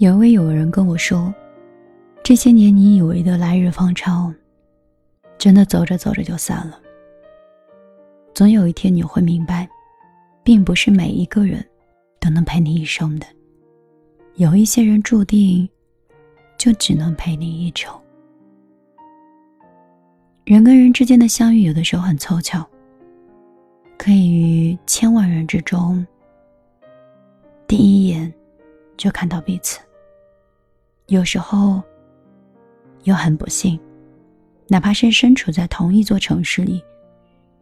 有位友人跟我说，这些年你以为的来日方长，真的走着走着就散了。总有一天你会明白，并不是每一个人都能陪你一生的，有一些人注定就只能陪你一程。人跟人之间的相遇，有的时候很凑巧，可以于千万人之中，第一眼就看到彼此。有时候，又很不幸，哪怕是身处在同一座城市里，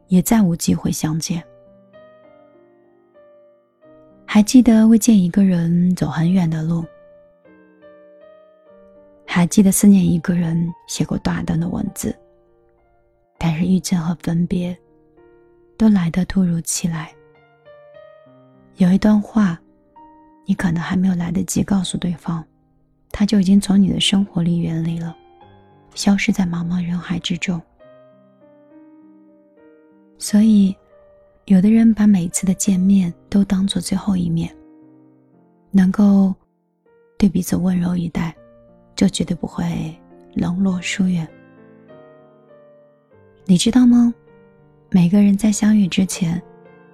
也再无机会相见。还记得为见一个人走很远的路，还记得思念一个人写过大段的文字。但是遇见和分别，都来得突如其来。有一段话，你可能还没有来得及告诉对方。他就已经从你的生活里远离了，消失在茫茫人海之中。所以，有的人把每一次的见面都当做最后一面，能够对彼此温柔以待，就绝对不会冷落疏远。你知道吗？每个人在相遇之前，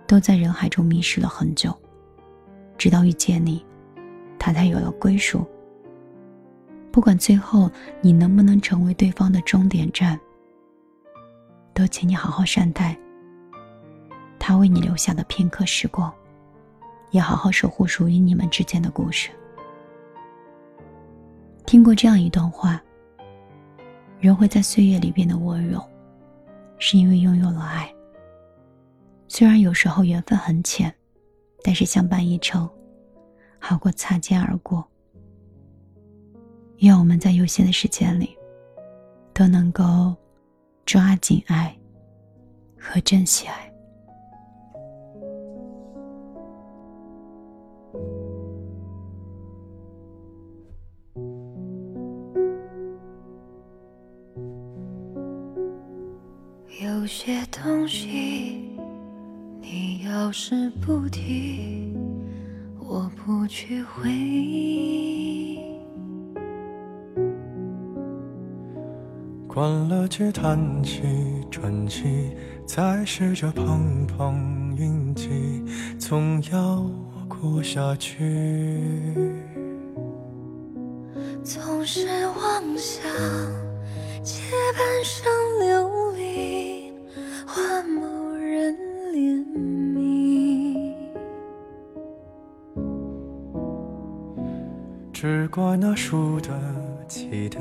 都在人海中迷失了很久，直到遇见你，他才有了归属。不管最后你能不能成为对方的终点站，都请你好好善待他为你留下的片刻时光，也好好守护属于你们之间的故事。听过这样一段话：人会在岁月里变得温柔，是因为拥有了爱。虽然有时候缘分很浅，但是相伴一程，好过擦肩而过。愿我们在有限的时间里，都能够抓紧爱和珍惜爱。有些东西，你要是不提，我不去回忆。关了机，叹气，转机，再试着碰碰运气，总要过下去。总是妄想借半生流离换某人怜悯，只怪那输得起的。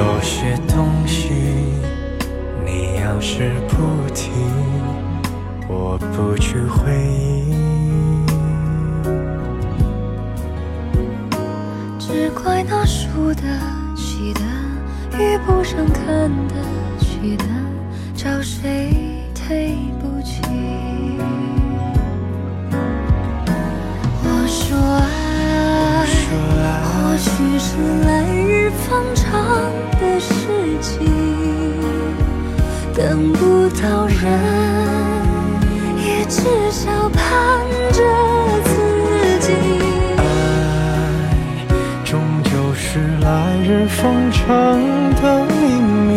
有些东西你要是不提我不去回忆。只怪那输得起的遇不上看得起的找谁推？等不到人，也至少盼着自己。爱终究是来日方长的秘密，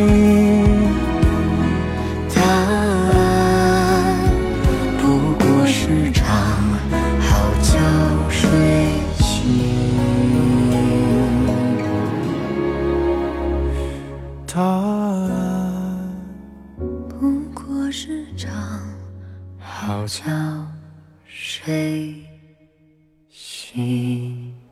好觉睡醒。